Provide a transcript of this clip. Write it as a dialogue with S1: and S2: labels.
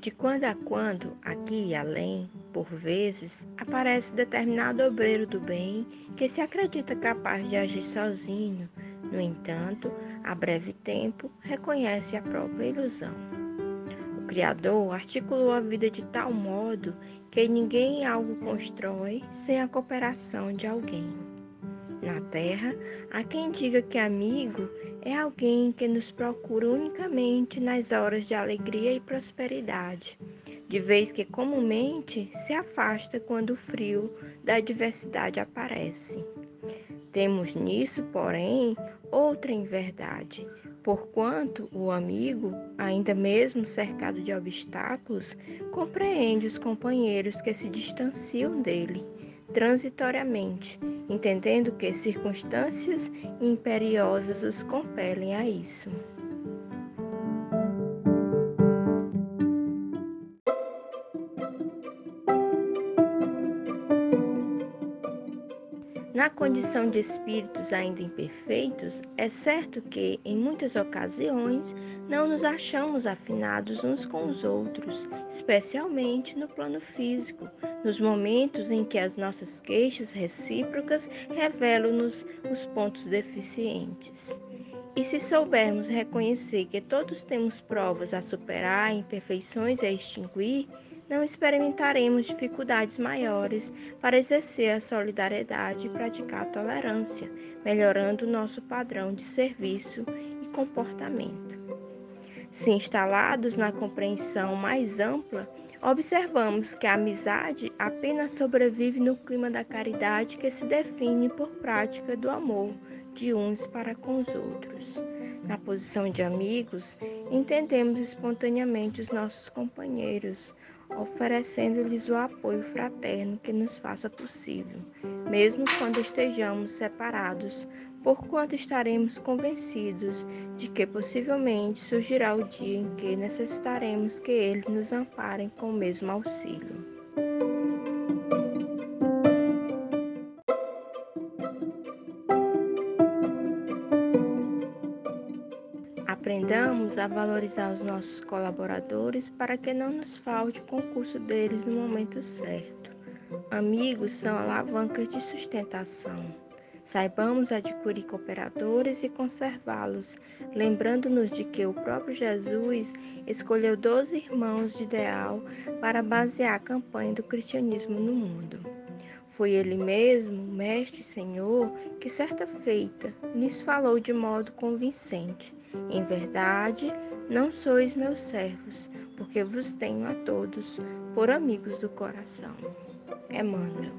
S1: De quando a quando, aqui e além, por vezes, aparece determinado obreiro do bem que se acredita capaz de agir sozinho. No entanto, a breve tempo, reconhece a própria ilusão. O Criador articulou a vida de tal modo que ninguém algo constrói sem a cooperação de alguém. Na Terra, há quem diga que amigo é alguém que nos procura unicamente nas horas de alegria e prosperidade, de vez que comumente se afasta quando o frio da adversidade aparece. Temos nisso, porém, outra inverdade, porquanto o amigo, ainda mesmo cercado de obstáculos, compreende os companheiros que se distanciam dele transitoriamente, entendendo que circunstâncias imperiosas os compelem a isso. Na condição de espíritos ainda imperfeitos, é certo que, em muitas ocasiões, não nos achamos afinados uns com os outros, especialmente no plano físico, nos momentos em que as nossas queixas recíprocas revelam-nos os pontos deficientes. E se soubermos reconhecer que todos temos provas a superar, imperfeições a extinguir, não experimentaremos dificuldades maiores para exercer a solidariedade e praticar a tolerância, melhorando nosso padrão de serviço e comportamento. Se instalados na compreensão mais ampla, observamos que a amizade apenas sobrevive no clima da caridade que se define por prática do amor de uns para com os outros. Na posição de amigos, entendemos espontaneamente os nossos companheiros, oferecendo-lhes o apoio fraterno que nos faça possível, mesmo quando estejamos separados, porquanto estaremos convencidos de que possivelmente surgirá o dia em que necessitaremos que eles nos amparem com o mesmo auxílio. Aprendamos a valorizar os nossos colaboradores para que não nos falte o concurso deles no momento certo. Amigos são alavancas de sustentação. Saibamos adquirir cooperadores e conservá-los, lembrando-nos de que o próprio Jesus escolheu doze irmãos de ideal para basear a campanha do cristianismo no mundo. Foi ele mesmo, Mestre e Senhor, que certa feita lhes falou de modo convincente: em verdade, não sois meus servos, porque vos tenho a todos por amigos do coração. Emmanuel.